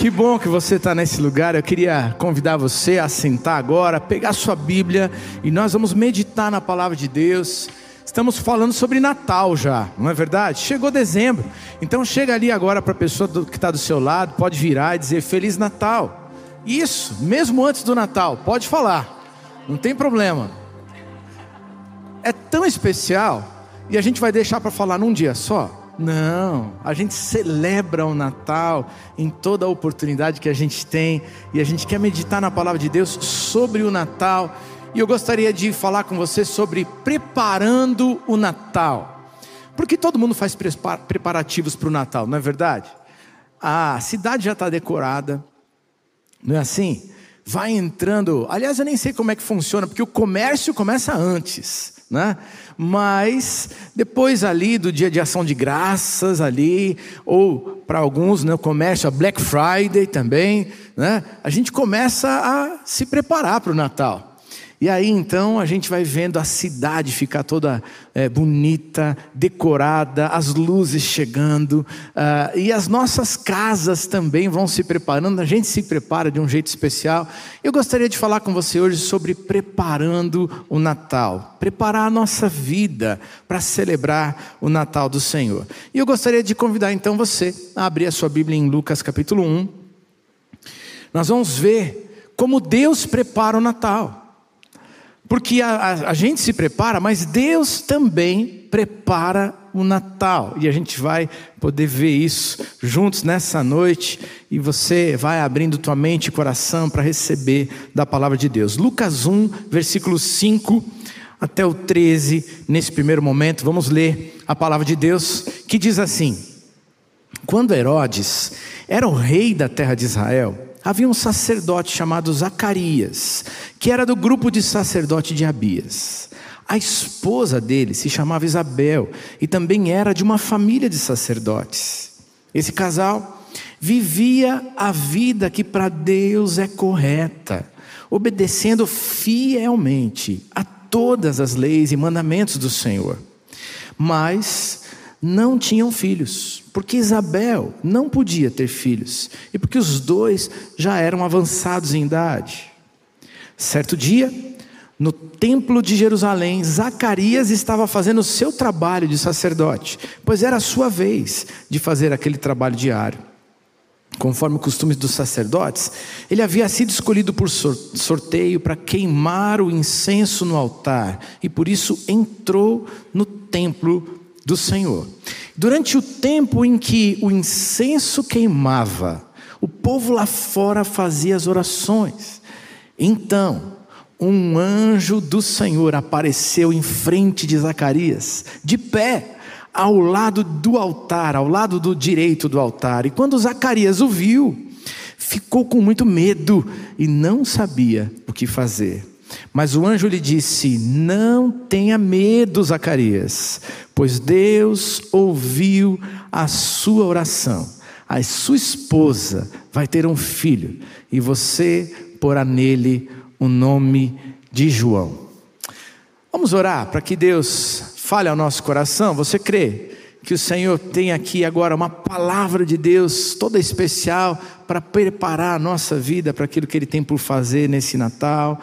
Que bom que você está nesse lugar. Eu queria convidar você a sentar agora, pegar sua Bíblia e nós vamos meditar na palavra de Deus. Estamos falando sobre Natal já, não é verdade? Chegou dezembro, então chega ali agora para a pessoa que está do seu lado, pode virar e dizer Feliz Natal. Isso, mesmo antes do Natal, pode falar, não tem problema. É tão especial e a gente vai deixar para falar num dia só. Não, a gente celebra o Natal em toda a oportunidade que a gente tem e a gente quer meditar na palavra de Deus sobre o Natal. E eu gostaria de falar com você sobre preparando o Natal. Porque todo mundo faz preparativos para o Natal, não é verdade? A cidade já está decorada, não é assim? Vai entrando. Aliás, eu nem sei como é que funciona, porque o comércio começa antes né? Mas depois ali do dia de ação de graças ali, ou para alguns, né, comércio, a Black Friday também, né? A gente começa a se preparar para o Natal. E aí então a gente vai vendo a cidade ficar toda é, bonita, decorada, as luzes chegando, uh, e as nossas casas também vão se preparando, a gente se prepara de um jeito especial. Eu gostaria de falar com você hoje sobre preparando o Natal, preparar a nossa vida para celebrar o Natal do Senhor. E eu gostaria de convidar então você a abrir a sua Bíblia em Lucas capítulo 1. Nós vamos ver como Deus prepara o Natal. Porque a, a, a, gente se prepara, mas Deus também prepara o Natal. E a gente vai poder ver isso juntos nessa noite. E você vai abrindo tua mente e coração para receber da palavra de Deus. Lucas 1, versículo 5 até o 13, nesse primeiro momento, vamos ler a palavra de Deus, que diz assim: Quando Herodes era o rei da terra de Israel, havia um sacerdote chamado Zacarias, que era do grupo de sacerdote de Abias. A esposa dele se chamava Isabel e também era de uma família de sacerdotes. Esse casal vivia a vida que para Deus é correta, obedecendo fielmente a todas as leis e mandamentos do Senhor. Mas não tinham filhos, porque Isabel não podia ter filhos e porque os dois já eram avançados em idade. Certo dia, no templo de Jerusalém, Zacarias estava fazendo o seu trabalho de sacerdote, pois era a sua vez de fazer aquele trabalho diário. Conforme o costume dos sacerdotes, ele havia sido escolhido por sorteio para queimar o incenso no altar e por isso entrou no templo do Senhor. Durante o tempo em que o incenso queimava, o povo lá fora fazia as orações. Então, um anjo do Senhor apareceu em frente de Zacarias, de pé, ao lado do altar, ao lado do direito do altar. E quando Zacarias o viu, ficou com muito medo e não sabia o que fazer. Mas o anjo lhe disse: Não tenha medo, Zacarias, pois Deus ouviu a sua oração. A sua esposa vai ter um filho, e você porá nele o nome de João. Vamos orar para que Deus fale ao nosso coração. Você crê que o Senhor tem aqui agora uma palavra de Deus toda especial para preparar a nossa vida para aquilo que Ele tem por fazer nesse Natal?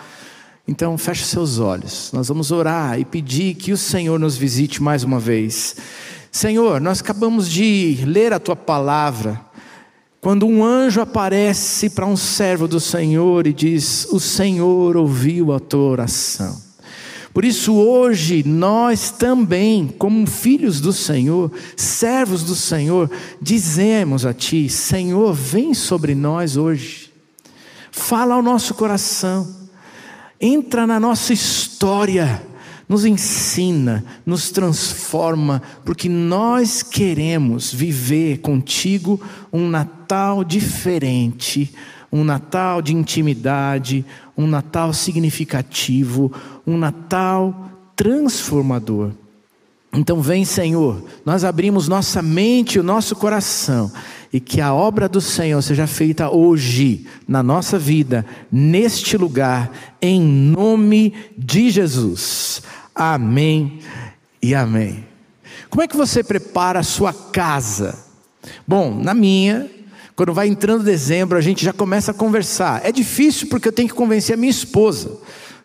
Então, feche seus olhos. Nós vamos orar e pedir que o Senhor nos visite mais uma vez. Senhor, nós acabamos de ler a tua palavra. Quando um anjo aparece para um servo do Senhor e diz: O Senhor ouviu a tua oração. Por isso, hoje, nós também, como filhos do Senhor, servos do Senhor, dizemos a Ti: Senhor, vem sobre nós hoje, fala ao nosso coração entra na nossa história, nos ensina, nos transforma, porque nós queremos viver contigo um Natal diferente, um Natal de intimidade, um Natal significativo, um Natal transformador. Então, vem, Senhor, nós abrimos nossa mente e o nosso coração e que a obra do Senhor seja feita hoje, na nossa vida, neste lugar, em nome de Jesus. Amém e amém. Como é que você prepara a sua casa? Bom, na minha, Quando vai entrando dezembro, a gente já começa a conversar. É difícil porque eu tenho que convencer a minha esposa.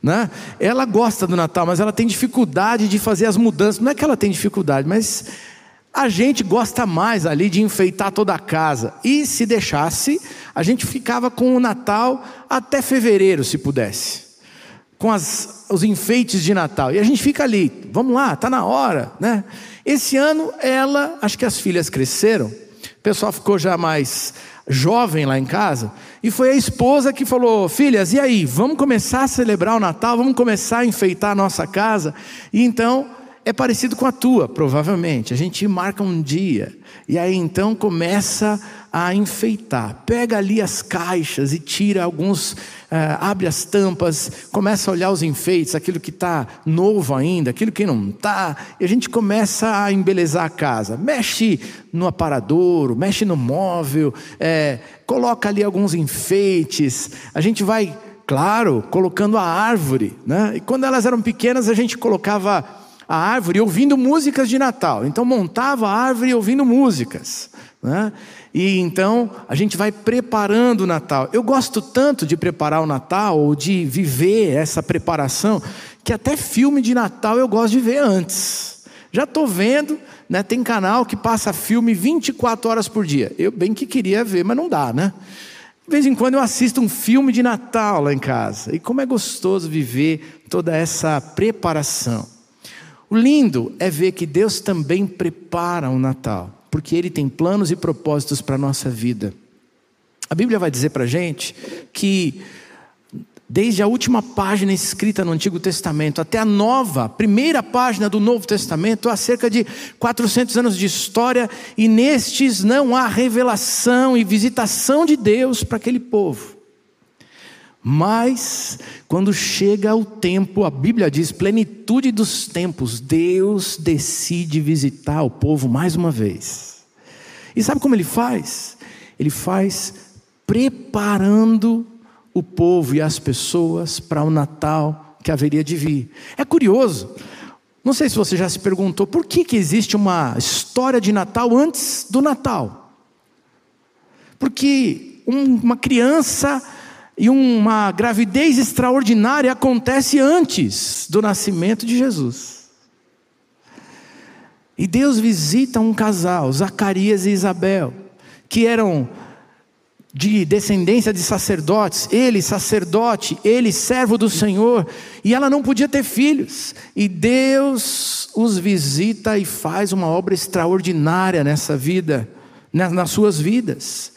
Né? Ela gosta do Natal, mas ela tem dificuldade de fazer as mudanças. Não é que ela tem dificuldade, mas a gente gosta mais ali de enfeitar toda a casa. E se deixasse, a gente ficava com o Natal até fevereiro, se pudesse. Com as, os enfeites de Natal. E a gente fica ali, vamos lá, está na hora. Né? Esse ano, ela, acho que as filhas cresceram, o pessoal ficou já mais jovem lá em casa, e foi a esposa que falou: Filhas, e aí, vamos começar a celebrar o Natal, vamos começar a enfeitar a nossa casa? E então é parecido com a tua, provavelmente. A gente marca um dia e aí então começa a enfeitar. Pega ali as caixas e tira alguns, uh, abre as tampas, começa a olhar os enfeites, aquilo que está novo ainda, aquilo que não está, e a gente começa a embelezar a casa. Mexe no aparadouro, mexe no móvel, é, coloca ali alguns enfeites. A gente vai, claro, colocando a árvore. Né? E quando elas eram pequenas, a gente colocava a árvore ouvindo músicas de Natal. Então montava a árvore ouvindo músicas. Né? E então a gente vai preparando o Natal. Eu gosto tanto de preparar o Natal, ou de viver essa preparação, que até filme de Natal eu gosto de ver antes. Já estou vendo, né, tem canal que passa filme 24 horas por dia. Eu bem que queria ver, mas não dá, né? De vez em quando eu assisto um filme de Natal lá em casa. E como é gostoso viver toda essa preparação. O lindo é ver que Deus também prepara o Natal, porque Ele tem planos e propósitos para a nossa vida. A Bíblia vai dizer para a gente que, desde a última página escrita no Antigo Testamento até a nova, primeira página do Novo Testamento, há cerca de 400 anos de história, e nestes não há revelação e visitação de Deus para aquele povo. Mas, quando chega o tempo, a Bíblia diz, plenitude dos tempos, Deus decide visitar o povo mais uma vez. E sabe como ele faz? Ele faz preparando o povo e as pessoas para o Natal que haveria de vir. É curioso, não sei se você já se perguntou, por que, que existe uma história de Natal antes do Natal? Porque uma criança e uma gravidez extraordinária acontece antes do nascimento de Jesus. E Deus visita um casal, Zacarias e Isabel, que eram de descendência de sacerdotes, ele sacerdote, ele servo do Senhor, e ela não podia ter filhos. E Deus os visita e faz uma obra extraordinária nessa vida, nas suas vidas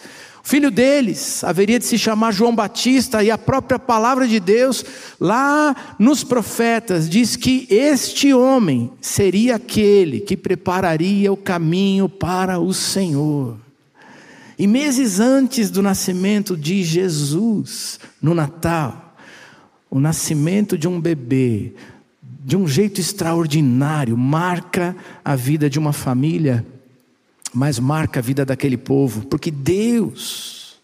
filho deles haveria de se chamar João Batista, e a própria palavra de Deus, lá nos profetas, diz que este homem seria aquele que prepararia o caminho para o Senhor. E meses antes do nascimento de Jesus, no Natal, o nascimento de um bebê, de um jeito extraordinário, marca a vida de uma família mas marca a vida daquele povo, porque Deus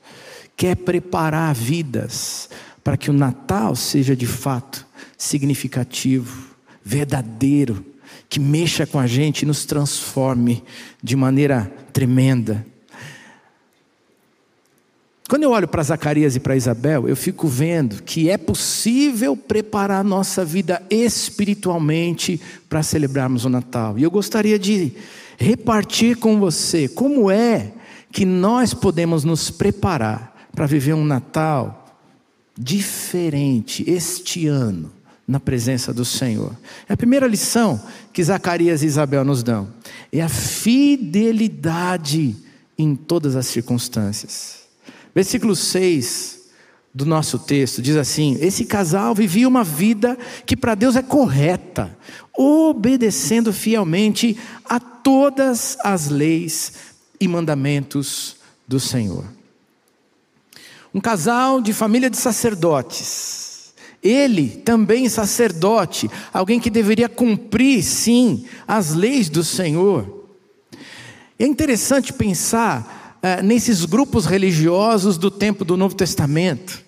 quer preparar vidas para que o Natal seja de fato significativo, verdadeiro, que mexa com a gente e nos transforme de maneira tremenda. Quando eu olho para Zacarias e para Isabel, eu fico vendo que é possível preparar nossa vida espiritualmente para celebrarmos o Natal. E eu gostaria de repartir com você como é que nós podemos nos preparar para viver um Natal diferente este ano na presença do Senhor. É a primeira lição que Zacarias e Isabel nos dão é a fidelidade em todas as circunstâncias. Versículo 6 do nosso texto diz assim: Esse casal vivia uma vida que para Deus é correta, obedecendo fielmente a todas as leis e mandamentos do Senhor. Um casal de família de sacerdotes, ele também sacerdote, alguém que deveria cumprir, sim, as leis do Senhor. É interessante pensar é, nesses grupos religiosos do tempo do Novo Testamento.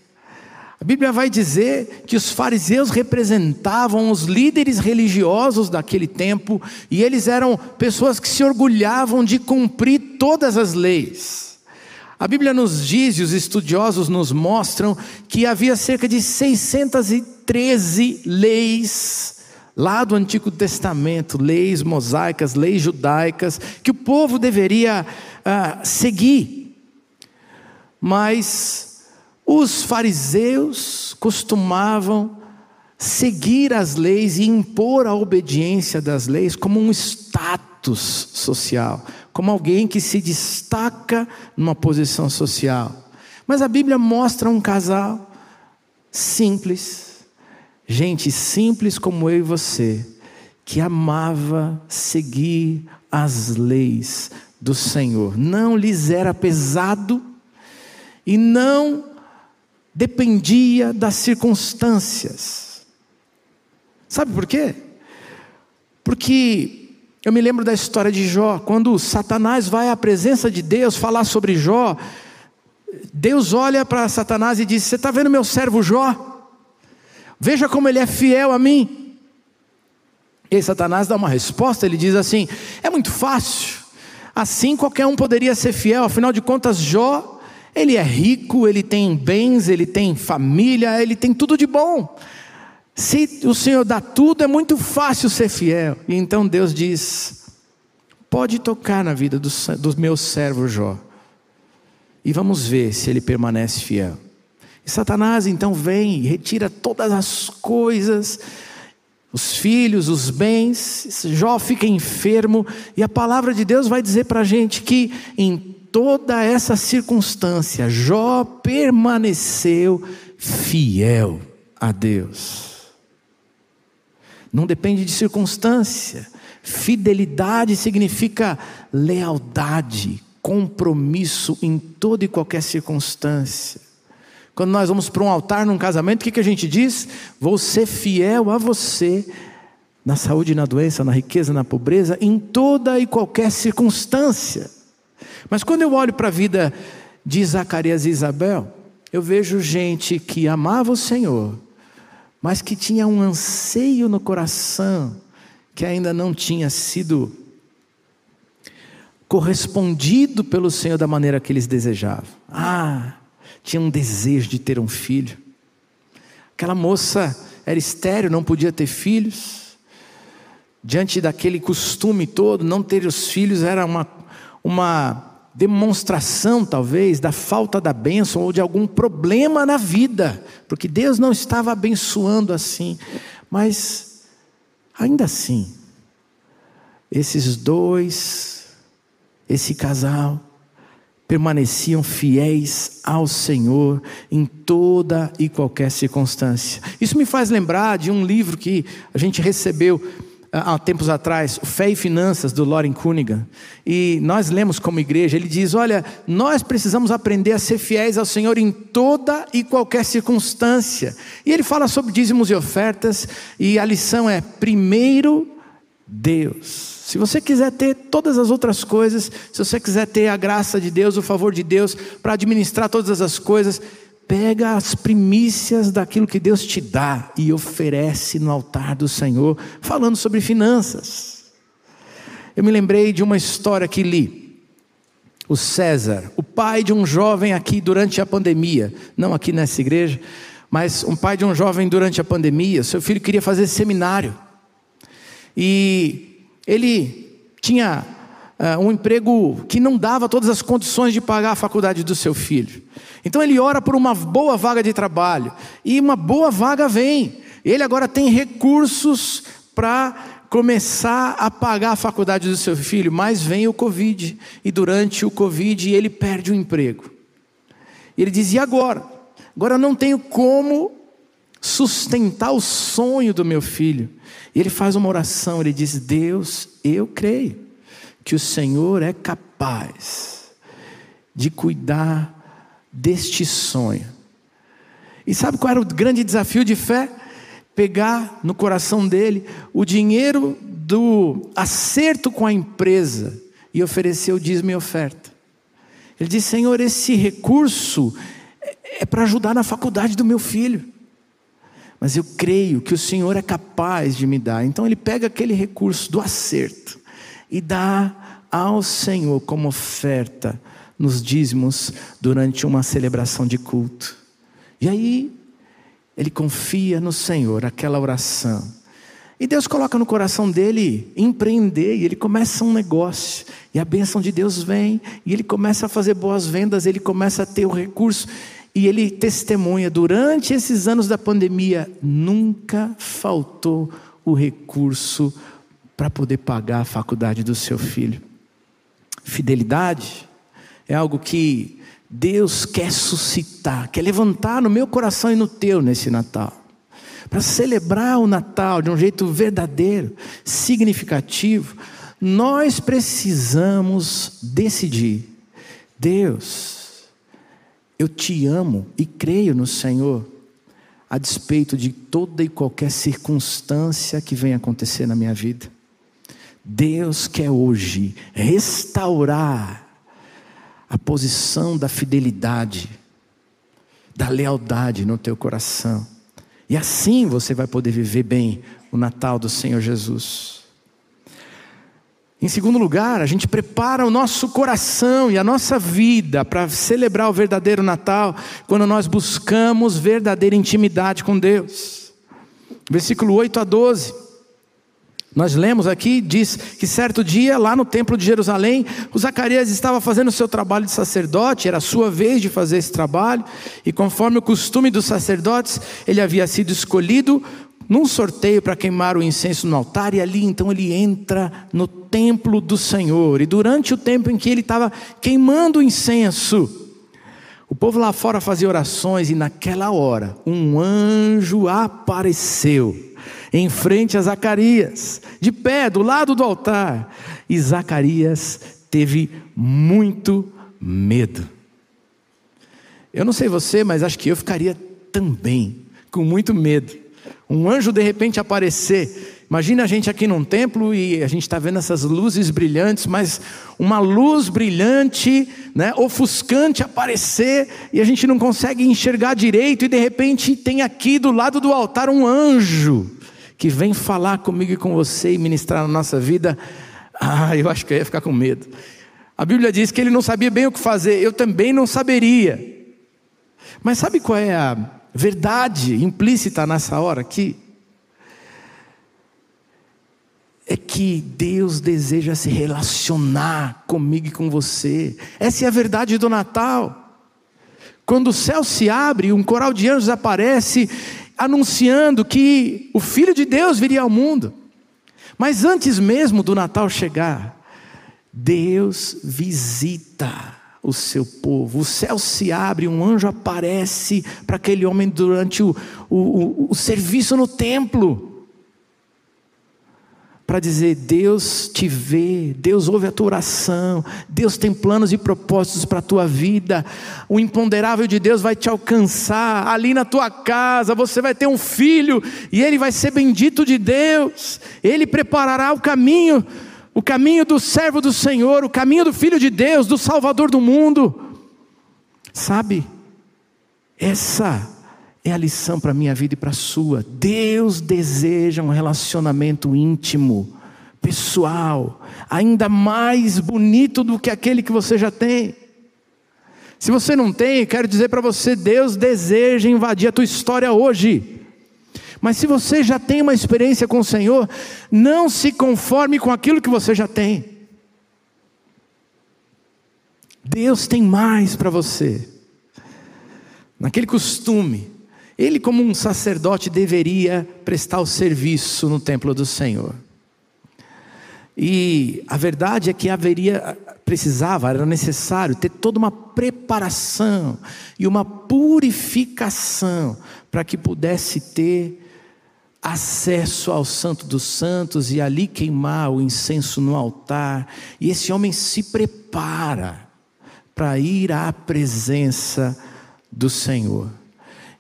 A Bíblia vai dizer que os fariseus representavam os líderes religiosos daquele tempo e eles eram pessoas que se orgulhavam de cumprir todas as leis. A Bíblia nos diz, e os estudiosos nos mostram, que havia cerca de 613 leis lá do Antigo Testamento, leis mosaicas, leis judaicas, que o povo deveria ah, seguir. Mas os fariseus costumavam seguir as leis e impor a obediência das leis como um status social, como alguém que se destaca numa posição social. Mas a Bíblia mostra um casal simples, gente simples como eu e você, que amava seguir as leis do Senhor. Não lhes era pesado e não dependia das circunstâncias. Sabe por quê? Porque eu me lembro da história de Jó, quando Satanás vai à presença de Deus falar sobre Jó, Deus olha para Satanás e diz: Você está vendo meu servo Jó? Veja como ele é fiel a mim. E aí Satanás dá uma resposta, ele diz assim: É muito fácil. Assim qualquer um poderia ser fiel, afinal de contas, Jó, ele é rico, ele tem bens, ele tem família, ele tem tudo de bom. Se o Senhor dá tudo, é muito fácil ser fiel. E então Deus diz: Pode tocar na vida do, do meu servo Jó, e vamos ver se ele permanece fiel. E Satanás então vem e retira todas as coisas, os filhos, os bens. Jó fica enfermo, e a palavra de Deus vai dizer para a gente que em toda essa circunstância, Jó permaneceu fiel a Deus. Não depende de circunstância. Fidelidade significa lealdade, compromisso em toda e qualquer circunstância. Quando nós vamos para um altar num casamento, o que, que a gente diz? Vou ser fiel a você na saúde na doença, na riqueza, na pobreza, em toda e qualquer circunstância. Mas quando eu olho para a vida de Zacarias e Isabel, eu vejo gente que amava o Senhor, mas que tinha um anseio no coração que ainda não tinha sido correspondido pelo Senhor da maneira que eles desejavam. Ah, tinha um desejo de ter um filho. Aquela moça era estéreo, não podia ter filhos. Diante daquele costume todo, não ter os filhos era uma, uma demonstração, talvez, da falta da bênção ou de algum problema na vida, porque Deus não estava abençoando assim. Mas, ainda assim, esses dois, esse casal, permaneciam fiéis ao Senhor em toda e qualquer circunstância. Isso me faz lembrar de um livro que a gente recebeu ah, há tempos atrás, Fé e Finanças, do Loren Cunningham. E nós lemos como igreja, ele diz: Olha, nós precisamos aprender a ser fiéis ao Senhor em toda e qualquer circunstância. E ele fala sobre dízimos e ofertas, e a lição é: primeiro, Deus. Se você quiser ter todas as outras coisas, se você quiser ter a graça de Deus, o favor de Deus para administrar todas as coisas, pega as primícias daquilo que Deus te dá e oferece no altar do Senhor, falando sobre finanças. Eu me lembrei de uma história que li. O César, o pai de um jovem aqui durante a pandemia, não aqui nessa igreja, mas um pai de um jovem durante a pandemia, seu filho queria fazer seminário. E ele tinha uh, um emprego que não dava todas as condições de pagar a faculdade do seu filho. Então ele ora por uma boa vaga de trabalho, e uma boa vaga vem. Ele agora tem recursos para começar a pagar a faculdade do seu filho, mas vem o Covid, e durante o Covid ele perde o emprego. Ele diz: e agora? Agora eu não tenho como sustentar o sonho do meu filho. E ele faz uma oração, ele diz: Deus, eu creio que o Senhor é capaz de cuidar deste sonho. E sabe qual era o grande desafio de fé? Pegar no coração dele o dinheiro do acerto com a empresa e oferecer o dízimo e oferta. Ele diz: Senhor, esse recurso é para ajudar na faculdade do meu filho mas eu creio que o Senhor é capaz de me dar. Então ele pega aquele recurso do acerto e dá ao Senhor como oferta nos dízimos durante uma celebração de culto. E aí, ele confia no Senhor, aquela oração. E Deus coloca no coração dele empreender, e ele começa um negócio, e a bênção de Deus vem, e ele começa a fazer boas vendas, ele começa a ter o recurso, e ele testemunha: durante esses anos da pandemia, nunca faltou o recurso para poder pagar a faculdade do seu filho. Fidelidade é algo que Deus quer suscitar, quer levantar no meu coração e no teu nesse Natal. Para celebrar o Natal de um jeito verdadeiro, significativo, nós precisamos decidir: Deus, eu te amo e creio no Senhor, a despeito de toda e qualquer circunstância que venha acontecer na minha vida. Deus quer hoje restaurar a posição da fidelidade, da lealdade no teu coração. E assim você vai poder viver bem o Natal do Senhor Jesus. Em segundo lugar, a gente prepara o nosso coração e a nossa vida para celebrar o verdadeiro Natal, quando nós buscamos verdadeira intimidade com Deus. Versículo 8 a 12. Nós lemos aqui, diz que certo dia, lá no templo de Jerusalém, o Zacarias estava fazendo o seu trabalho de sacerdote, era a sua vez de fazer esse trabalho, e conforme o costume dos sacerdotes, ele havia sido escolhido num sorteio para queimar o incenso no altar, e ali então ele entra no templo do Senhor, e durante o tempo em que ele estava queimando o incenso, o povo lá fora fazia orações, e naquela hora, um anjo apareceu em frente a Zacarias, de pé, do lado do altar. E Zacarias teve muito medo. Eu não sei você, mas acho que eu ficaria também com muito medo. Um anjo de repente aparecer. Imagina a gente aqui num templo e a gente está vendo essas luzes brilhantes, mas uma luz brilhante, né, ofuscante aparecer e a gente não consegue enxergar direito e de repente tem aqui do lado do altar um anjo que vem falar comigo e com você e ministrar na nossa vida, ah, eu acho que eu ia ficar com medo. A Bíblia diz que ele não sabia bem o que fazer, eu também não saberia. Mas sabe qual é a verdade implícita nessa hora aqui? É que Deus deseja se relacionar comigo e com você. Essa é a verdade do Natal. Quando o céu se abre, um coral de anjos aparece anunciando que o Filho de Deus viria ao mundo. Mas antes mesmo do Natal chegar, Deus visita o seu povo, o céu se abre, um anjo aparece para aquele homem durante o, o, o, o serviço no templo para dizer: Deus te vê, Deus ouve a tua oração, Deus tem planos e propósitos para a tua vida, o imponderável de Deus vai te alcançar. Ali na tua casa, você vai ter um filho e ele vai ser bendito de Deus, ele preparará o caminho, o caminho do servo do Senhor, o caminho do filho de Deus, do Salvador do mundo. Sabe, essa é a lição para a minha vida e para a sua. Deus deseja um relacionamento íntimo, pessoal, ainda mais bonito do que aquele que você já tem. Se você não tem, quero dizer para você: Deus deseja invadir a tua história hoje. Mas se você já tem uma experiência com o Senhor, não se conforme com aquilo que você já tem. Deus tem mais para você. Naquele costume ele, como um sacerdote, deveria prestar o serviço no templo do Senhor. E a verdade é que haveria, precisava, era necessário ter toda uma preparação e uma purificação para que pudesse ter acesso ao Santo dos Santos e ali queimar o incenso no altar. E esse homem se prepara para ir à presença do Senhor.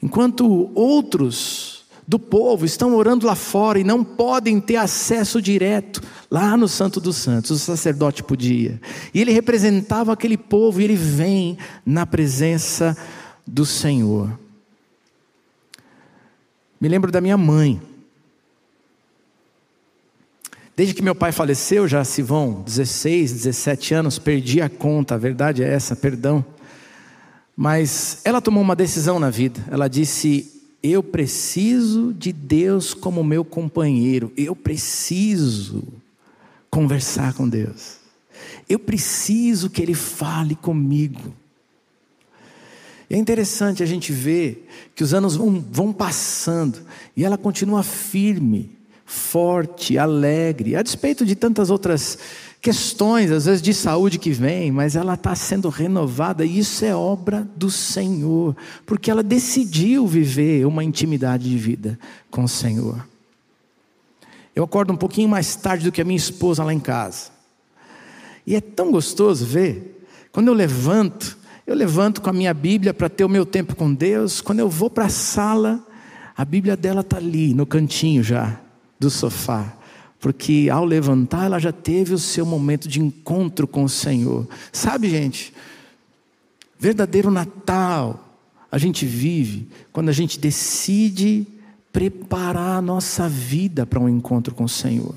Enquanto outros do povo estão orando lá fora e não podem ter acesso direto lá no Santo dos Santos, o sacerdote podia. E ele representava aquele povo e ele vem na presença do Senhor. Me lembro da minha mãe. Desde que meu pai faleceu, já se vão 16, 17 anos, perdi a conta, a verdade é essa, perdão. Mas ela tomou uma decisão na vida. Ela disse: Eu preciso de Deus como meu companheiro, eu preciso conversar com Deus, eu preciso que Ele fale comigo. É interessante a gente ver que os anos vão, vão passando e ela continua firme, forte, alegre, a despeito de tantas outras questões, às vezes de saúde que vem, mas ela está sendo renovada e isso é obra do Senhor, porque ela decidiu viver uma intimidade de vida com o Senhor. Eu acordo um pouquinho mais tarde do que a minha esposa lá em casa, e é tão gostoso ver, quando eu levanto, eu levanto com a minha Bíblia para ter o meu tempo com Deus. Quando eu vou para a sala, a Bíblia dela está ali, no cantinho já do sofá. Porque ao levantar, ela já teve o seu momento de encontro com o Senhor. Sabe, gente, verdadeiro Natal a gente vive quando a gente decide preparar a nossa vida para um encontro com o Senhor,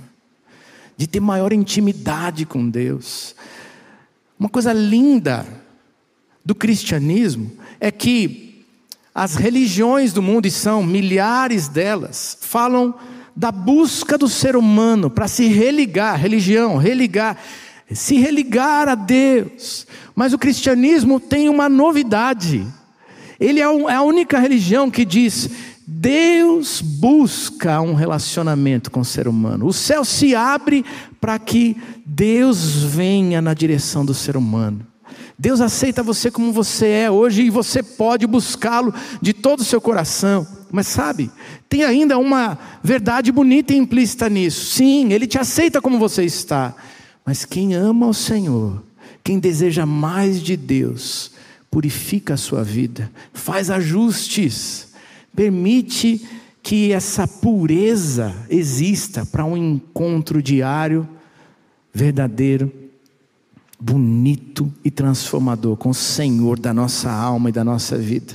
de ter maior intimidade com Deus. Uma coisa linda do cristianismo é que as religiões do mundo, e são milhares delas, falam da busca do ser humano para se religar, religião, religar, se religar a Deus. Mas o cristianismo tem uma novidade. Ele é, é a única religião que diz: Deus busca um relacionamento com o ser humano. O céu se abre para que Deus venha na direção do ser humano. Deus aceita você como você é hoje e você pode buscá-lo de todo o seu coração. Mas sabe, tem ainda uma verdade bonita e implícita nisso. Sim, Ele te aceita como você está. Mas quem ama o Senhor, quem deseja mais de Deus, purifica a sua vida, faz ajustes, permite que essa pureza exista para um encontro diário, verdadeiro bonito e transformador com o Senhor da nossa alma e da nossa vida.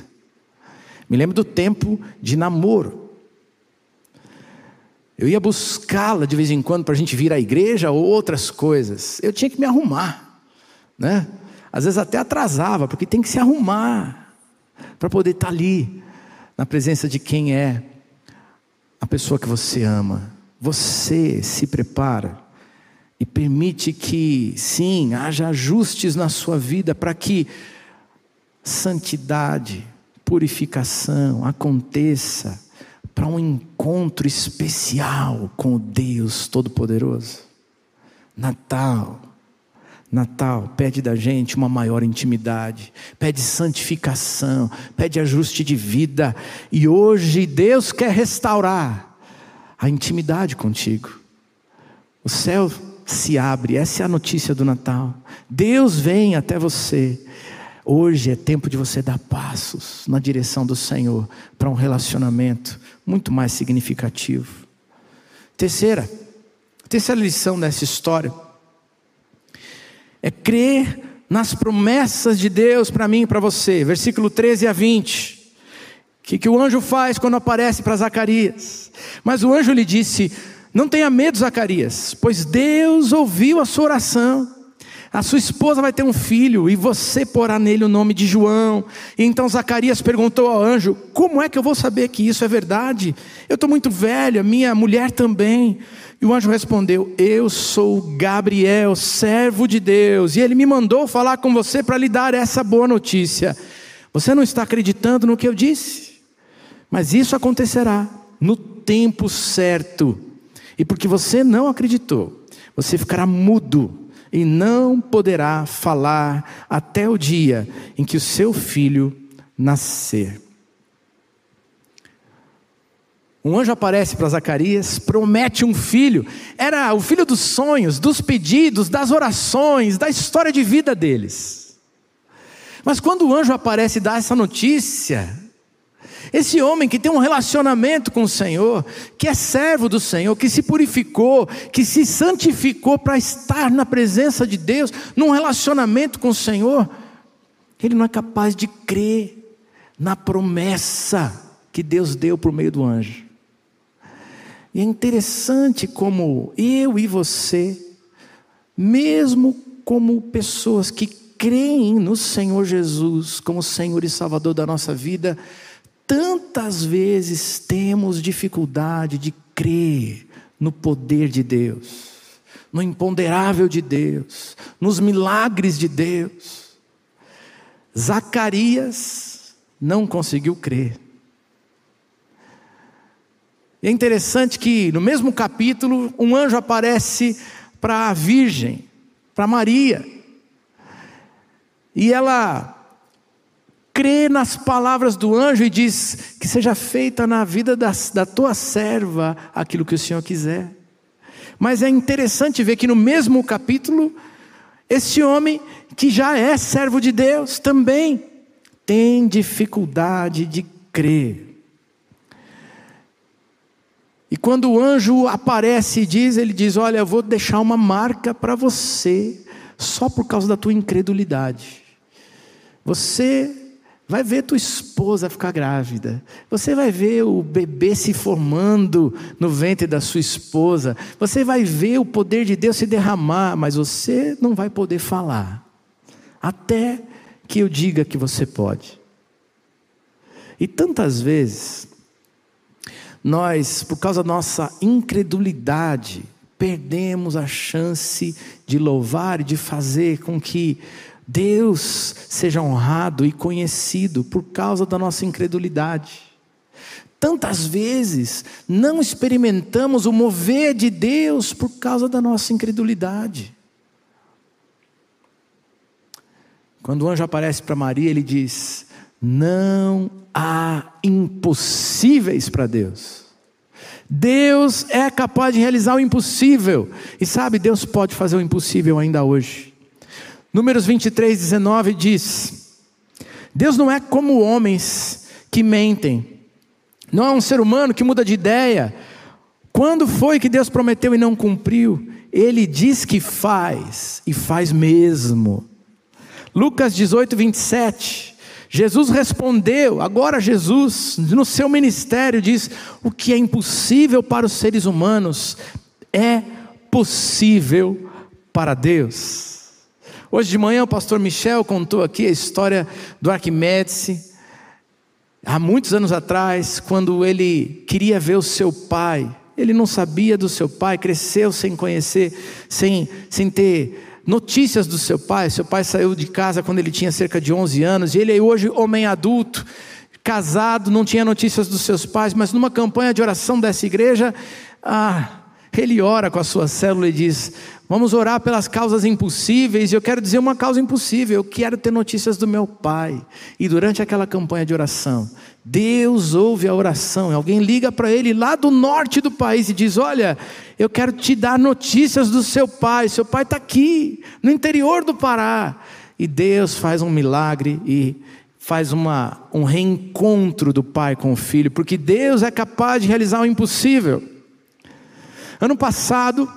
Me lembro do tempo de namoro. Eu ia buscá-la de vez em quando para a gente vir à igreja ou outras coisas. Eu tinha que me arrumar, né? Às vezes até atrasava, porque tem que se arrumar para poder estar tá ali, na presença de quem é a pessoa que você ama. Você se prepara e permite que, sim, haja ajustes na sua vida para que santidade, purificação aconteça para um encontro especial com o Deus Todo-Poderoso. Natal. Natal pede da gente uma maior intimidade, pede santificação, pede ajuste de vida, e hoje Deus quer restaurar a intimidade contigo. O céu se abre. Essa é a notícia do Natal. Deus vem até você. Hoje é tempo de você dar passos na direção do Senhor para um relacionamento muito mais significativo. Terceira, terceira lição dessa história é crer nas promessas de Deus para mim e para você. Versículo 13 a 20. O que, que o anjo faz quando aparece para Zacarias? Mas o anjo lhe disse: não tenha medo, Zacarias, pois Deus ouviu a sua oração. A sua esposa vai ter um filho e você porá nele o nome de João. E então Zacarias perguntou ao anjo: Como é que eu vou saber que isso é verdade? Eu estou muito velha, minha mulher também. E o anjo respondeu: Eu sou Gabriel, servo de Deus, e ele me mandou falar com você para lhe dar essa boa notícia. Você não está acreditando no que eu disse? Mas isso acontecerá no tempo certo. E porque você não acreditou, você ficará mudo e não poderá falar até o dia em que o seu filho nascer. Um anjo aparece para Zacarias, promete um filho. Era o filho dos sonhos, dos pedidos, das orações, da história de vida deles. Mas quando o anjo aparece e dá essa notícia, esse homem que tem um relacionamento com o Senhor, que é servo do Senhor, que se purificou, que se santificou para estar na presença de Deus, num relacionamento com o Senhor, ele não é capaz de crer na promessa que Deus deu por meio do anjo. E é interessante como eu e você, mesmo como pessoas que creem no Senhor Jesus como Senhor e Salvador da nossa vida, tantas vezes temos dificuldade de crer no poder de Deus, no imponderável de Deus, nos milagres de Deus. Zacarias não conseguiu crer. É interessante que no mesmo capítulo, um anjo aparece para a Virgem, para Maria. E ela crê nas palavras do anjo e diz: Que seja feita na vida da, da tua serva aquilo que o Senhor quiser. Mas é interessante ver que no mesmo capítulo, esse homem que já é servo de Deus também tem dificuldade de crer. E quando o anjo aparece e diz, ele diz: Olha, eu vou deixar uma marca para você, só por causa da tua incredulidade. Você vai ver tua esposa ficar grávida, você vai ver o bebê se formando no ventre da sua esposa, você vai ver o poder de Deus se derramar, mas você não vai poder falar, até que eu diga que você pode. E tantas vezes, nós, por causa da nossa incredulidade, perdemos a chance de louvar e de fazer com que Deus seja honrado e conhecido por causa da nossa incredulidade. Tantas vezes não experimentamos o mover de Deus por causa da nossa incredulidade. Quando o anjo aparece para Maria, ele diz: Não há impossíveis para Deus. Deus é capaz de realizar o impossível. E sabe, Deus pode fazer o impossível ainda hoje. Números 23, 19 diz: Deus não é como homens que mentem, não é um ser humano que muda de ideia. Quando foi que Deus prometeu e não cumpriu? Ele diz que faz, e faz mesmo. Lucas 18, 27. Jesus respondeu, agora Jesus, no seu ministério, diz: o que é impossível para os seres humanos é possível para Deus. Hoje de manhã o pastor Michel contou aqui a história do Arquimedes, há muitos anos atrás, quando ele queria ver o seu pai, ele não sabia do seu pai, cresceu sem conhecer, sem, sem ter notícias do seu pai. Seu pai saiu de casa quando ele tinha cerca de 11 anos, e ele é hoje homem adulto, casado, não tinha notícias dos seus pais, mas numa campanha de oração dessa igreja, ah, ele ora com a sua célula e diz: Vamos orar pelas causas impossíveis. E eu quero dizer uma causa impossível. Eu quero ter notícias do meu pai. E durante aquela campanha de oração, Deus ouve a oração. Alguém liga para ele lá do norte do país e diz: Olha, eu quero te dar notícias do seu pai. Seu pai está aqui, no interior do Pará. E Deus faz um milagre e faz uma, um reencontro do pai com o filho, porque Deus é capaz de realizar o impossível. Ano passado,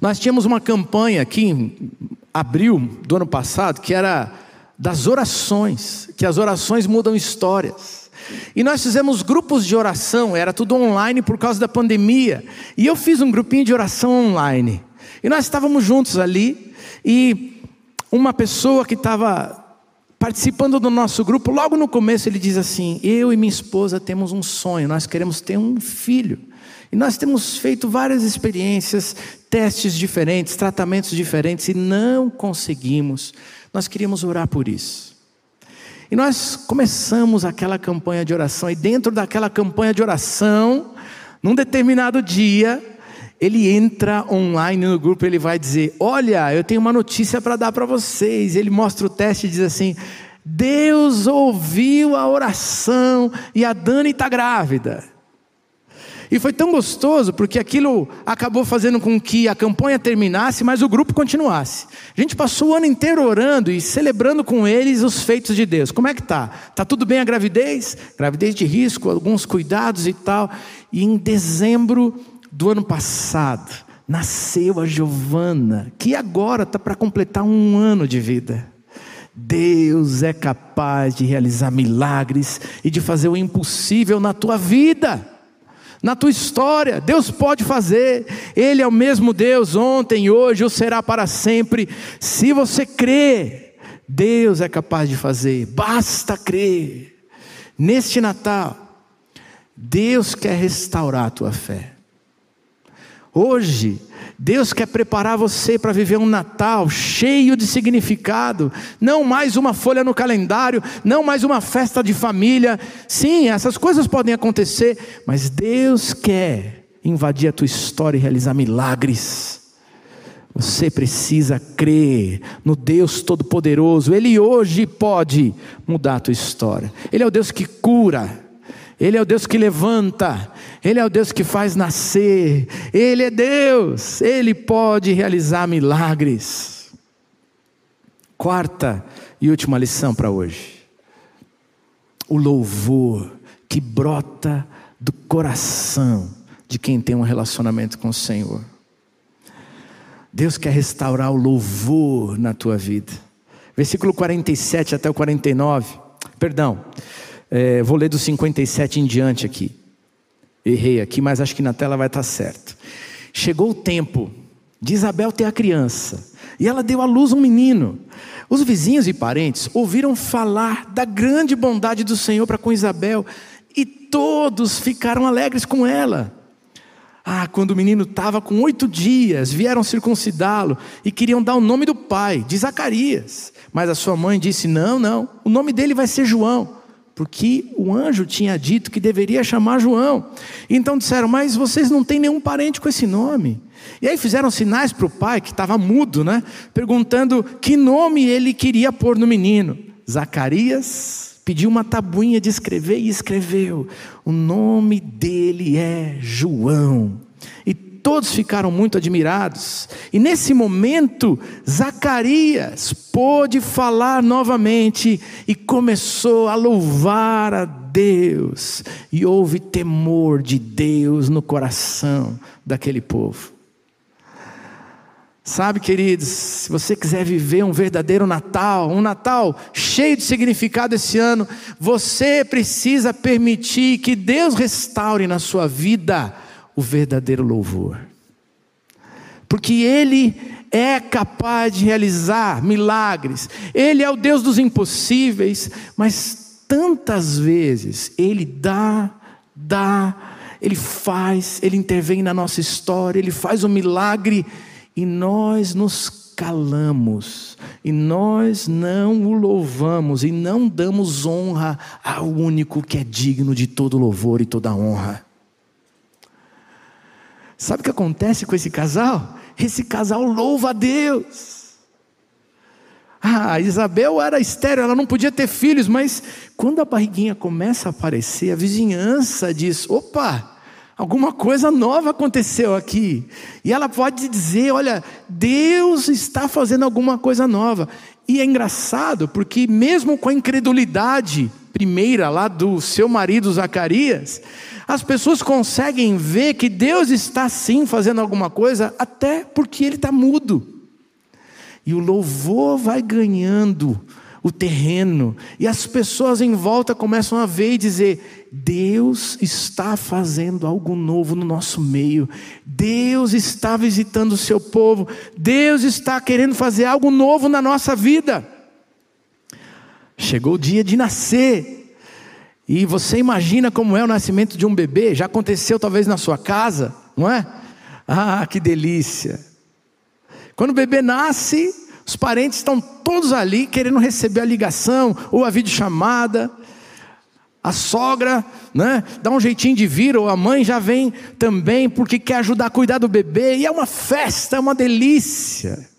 nós tínhamos uma campanha aqui em abril do ano passado que era das orações, que as orações mudam histórias. E nós fizemos grupos de oração, era tudo online por causa da pandemia. E eu fiz um grupinho de oração online. E nós estávamos juntos ali, e uma pessoa que estava participando do nosso grupo, logo no começo ele diz assim: Eu e minha esposa temos um sonho, nós queremos ter um filho. E nós temos feito várias experiências, testes diferentes, tratamentos diferentes e não conseguimos. Nós queríamos orar por isso. E nós começamos aquela campanha de oração, e dentro daquela campanha de oração, num determinado dia, ele entra online no grupo, ele vai dizer: Olha, eu tenho uma notícia para dar para vocês. Ele mostra o teste e diz assim: Deus ouviu a oração e a Dani está grávida. E foi tão gostoso porque aquilo acabou fazendo com que a campanha terminasse, mas o grupo continuasse. A gente passou o ano inteiro orando e celebrando com eles os feitos de Deus. Como é que tá? Tá tudo bem a gravidez? Gravidez de risco, alguns cuidados e tal. E em dezembro do ano passado, nasceu a Giovana, que agora está para completar um ano de vida. Deus é capaz de realizar milagres e de fazer o impossível na tua vida. Na tua história. Deus pode fazer. Ele é o mesmo Deus ontem, hoje ou será para sempre. Se você crê, Deus é capaz de fazer. Basta crer. Neste Natal, Deus quer restaurar a tua fé. Hoje, Deus quer preparar você para viver um Natal cheio de significado, não mais uma folha no calendário, não mais uma festa de família. Sim, essas coisas podem acontecer, mas Deus quer invadir a tua história e realizar milagres. Você precisa crer no Deus Todo-Poderoso, Ele hoje pode mudar a tua história. Ele é o Deus que cura, Ele é o Deus que levanta, ele é o Deus que faz nascer, Ele é Deus, Ele pode realizar milagres. Quarta e última lição para hoje: o louvor que brota do coração de quem tem um relacionamento com o Senhor. Deus quer restaurar o louvor na tua vida. Versículo 47 até o 49. Perdão, é, vou ler do 57 em diante aqui. Errei aqui, mas acho que na tela vai estar certo. Chegou o tempo de Isabel ter a criança, e ela deu à luz um menino. Os vizinhos e parentes ouviram falar da grande bondade do Senhor para com Isabel, e todos ficaram alegres com ela. Ah, quando o menino estava com oito dias, vieram circuncidá-lo e queriam dar o nome do pai, de Zacarias. Mas a sua mãe disse: Não, não, o nome dele vai ser João porque o anjo tinha dito que deveria chamar João. Então disseram: Mas vocês não têm nenhum parente com esse nome. E aí fizeram sinais para o pai, que estava mudo, né? Perguntando que nome ele queria pôr no menino. Zacarias pediu uma tabuinha de escrever e escreveu: O nome dele é João. E todos ficaram muito admirados. E nesse momento, Zacarias pôde falar novamente e começou a louvar a Deus. E houve temor de Deus no coração daquele povo. Sabe, queridos, se você quiser viver um verdadeiro Natal, um Natal cheio de significado esse ano, você precisa permitir que Deus restaure na sua vida o verdadeiro louvor. Porque Ele é capaz de realizar milagres, Ele é o Deus dos impossíveis, mas tantas vezes Ele dá, dá, Ele faz, Ele intervém na nossa história, Ele faz um milagre e nós nos calamos, e nós não o louvamos, e não damos honra ao único que é digno de todo louvor e toda honra. Sabe o que acontece com esse casal? Esse casal louva a Deus. Ah, Isabel era estéreo, ela não podia ter filhos, mas quando a barriguinha começa a aparecer, a vizinhança diz: opa, alguma coisa nova aconteceu aqui. E ela pode dizer: olha, Deus está fazendo alguma coisa nova. E é engraçado, porque mesmo com a incredulidade primeira lá do seu marido Zacarias, as pessoas conseguem ver que Deus está sim fazendo alguma coisa, até porque ele está mudo. E o louvor vai ganhando o terreno, e as pessoas em volta começam a ver e dizer: Deus está fazendo algo novo no nosso meio, Deus está visitando o seu povo, Deus está querendo fazer algo novo na nossa vida. Chegou o dia de nascer, e você imagina como é o nascimento de um bebê? Já aconteceu talvez na sua casa, não é? Ah, que delícia! Quando o bebê nasce, os parentes estão todos ali querendo receber a ligação ou a videochamada. A sogra, né, dá um jeitinho de vir, ou a mãe já vem também porque quer ajudar a cuidar do bebê, e é uma festa, é uma delícia.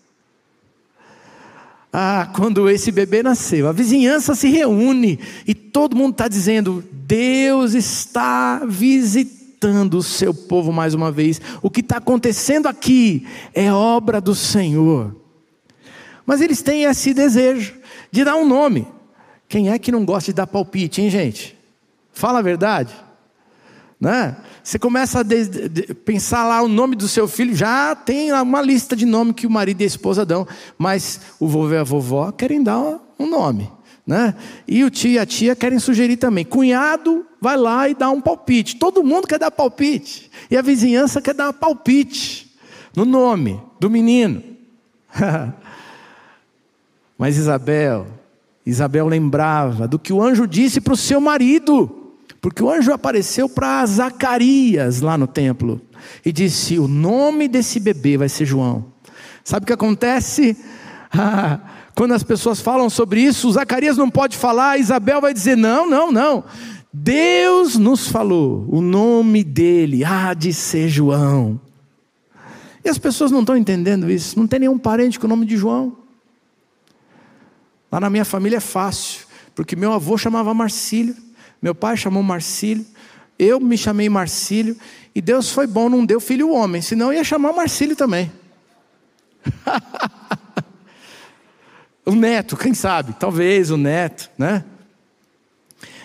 Ah, quando esse bebê nasceu, a vizinhança se reúne e todo mundo está dizendo: Deus está visitando o seu povo mais uma vez. O que está acontecendo aqui é obra do Senhor. Mas eles têm esse desejo de dar um nome. Quem é que não gosta de dar palpite, hein, gente? Fala a verdade. Né? Você começa a de, de, pensar lá o nome do seu filho, já tem uma lista de nome que o marido e a esposa dão, mas o vovô e a vovó querem dar um nome. Né? E o tio e a tia querem sugerir também. Cunhado vai lá e dá um palpite. Todo mundo quer dar palpite. E a vizinhança quer dar palpite no nome do menino. Mas Isabel, Isabel lembrava do que o anjo disse para o seu marido, porque o anjo apareceu para Zacarias lá no templo e disse: O nome desse bebê vai ser João. Sabe o que acontece? Quando as pessoas falam sobre isso, Zacarias não pode falar, Isabel vai dizer: Não, não, não. Deus nos falou, o nome dele há de ser João. E as pessoas não estão entendendo isso. Não tem nenhum parente com o nome de João. Lá na minha família é fácil, porque meu avô chamava Marcílio, meu pai chamou Marcílio, eu me chamei Marcílio, e Deus foi bom, não deu filho homem, senão ia chamar Marcílio também. o neto, quem sabe? Talvez o neto, né?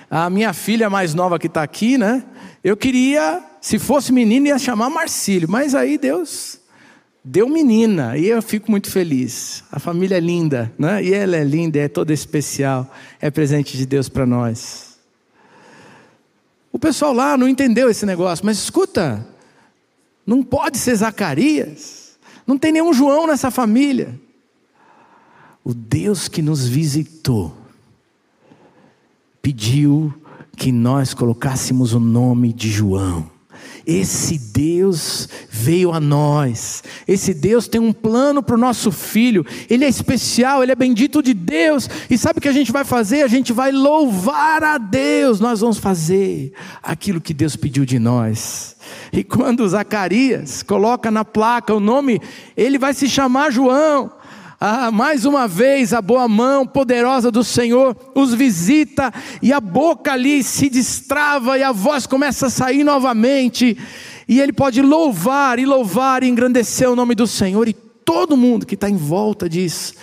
A minha filha mais nova que está aqui, né? Eu queria, se fosse menino, ia chamar Marcílio, mas aí Deus deu menina, e eu fico muito feliz. A família é linda, né? E ela é linda, é toda especial, é presente de Deus para nós. O pessoal lá não entendeu esse negócio, mas escuta, não pode ser Zacarias, não tem nenhum João nessa família. O Deus que nos visitou pediu que nós colocássemos o nome de João. Esse Deus veio a nós. Esse Deus tem um plano para o nosso filho. Ele é especial, ele é bendito de Deus. E sabe o que a gente vai fazer? A gente vai louvar a Deus. Nós vamos fazer aquilo que Deus pediu de nós. E quando Zacarias coloca na placa o nome, ele vai se chamar João. Ah, mais uma vez a boa mão poderosa do Senhor os visita e a boca ali se destrava e a voz começa a sair novamente. E ele pode louvar e louvar e engrandecer o nome do Senhor. E todo mundo que está em volta diz: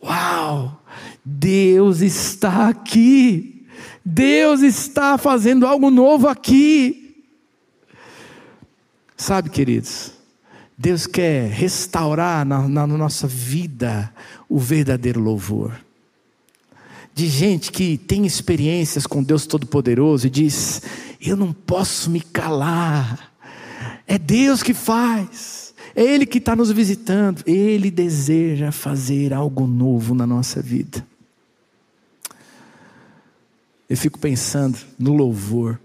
Uau, Deus está aqui. Deus está fazendo algo novo aqui. Sabe, queridos, Deus quer restaurar na, na, nossa vida o verdadeiro louvor. De gente que tem experiências com Deus Todo-Poderoso e diz: Eu não posso me calar, é Deus que faz, é Ele que está nos visitando, Ele deseja fazer algo novo na nossa vida. Eu fico pensando no louvor,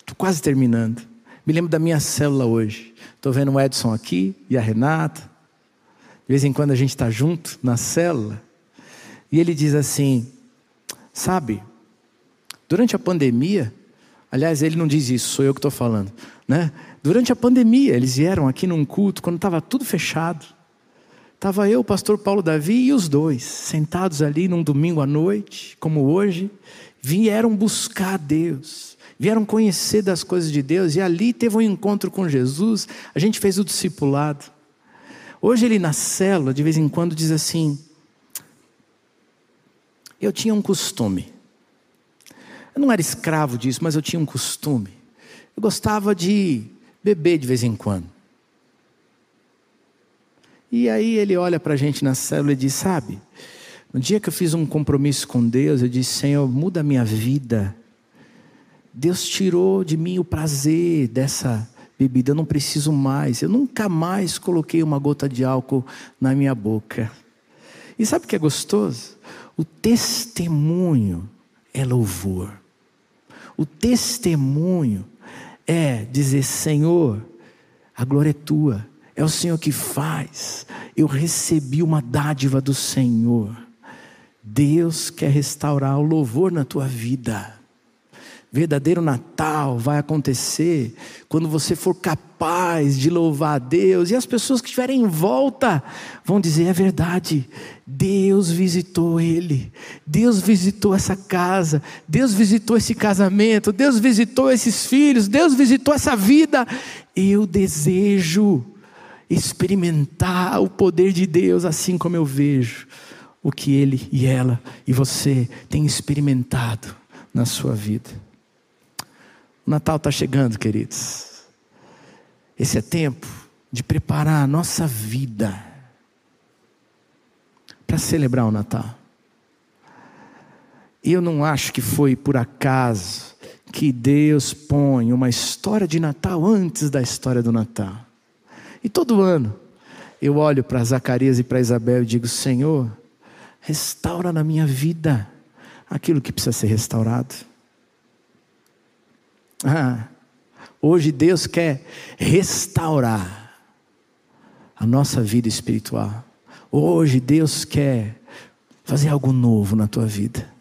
estou quase terminando. Me lembro da minha célula hoje. Estou vendo o Edson aqui e a Renata. De vez em quando a gente está junto na célula. E ele diz assim: Sabe, durante a pandemia, aliás, ele não diz isso, sou eu que estou falando. Né? Durante a pandemia, eles vieram aqui num culto, quando estava tudo fechado. Estava eu, o pastor Paulo Davi e os dois, sentados ali num domingo à noite, como hoje, vieram buscar Deus vieram conhecer das coisas de Deus e ali teve um encontro com Jesus. A gente fez o discipulado. Hoje ele na célula, de vez em quando, diz assim: Eu tinha um costume. Eu não era escravo disso, mas eu tinha um costume. Eu gostava de beber de vez em quando. E aí ele olha para a gente na célula e diz: Sabe, no dia que eu fiz um compromisso com Deus, eu disse: Senhor, muda a minha vida. Deus tirou de mim o prazer dessa bebida, eu não preciso mais. Eu nunca mais coloquei uma gota de álcool na minha boca. E sabe o que é gostoso? O testemunho é louvor. O testemunho é dizer: Senhor, a glória é tua, é o Senhor que faz. Eu recebi uma dádiva do Senhor. Deus quer restaurar o louvor na tua vida verdadeiro Natal vai acontecer quando você for capaz de louvar a Deus. E as pessoas que estiverem em volta vão dizer: é verdade, Deus visitou ele, Deus visitou essa casa, Deus visitou esse casamento, Deus visitou esses filhos, Deus visitou essa vida. Eu desejo experimentar o poder de Deus assim como eu vejo o que ele e ela e você têm experimentado na sua vida. O Natal está chegando, queridos. Esse é tempo de preparar a nossa vida para celebrar o Natal. E eu não acho que foi por acaso que Deus põe uma história de Natal antes da história do Natal. E todo ano eu olho para Zacarias e para Isabel e digo: Senhor, restaura na minha vida aquilo que precisa ser restaurado. Ah, hoje Deus quer restaurar a nossa vida espiritual. Hoje Deus quer fazer algo novo na tua vida.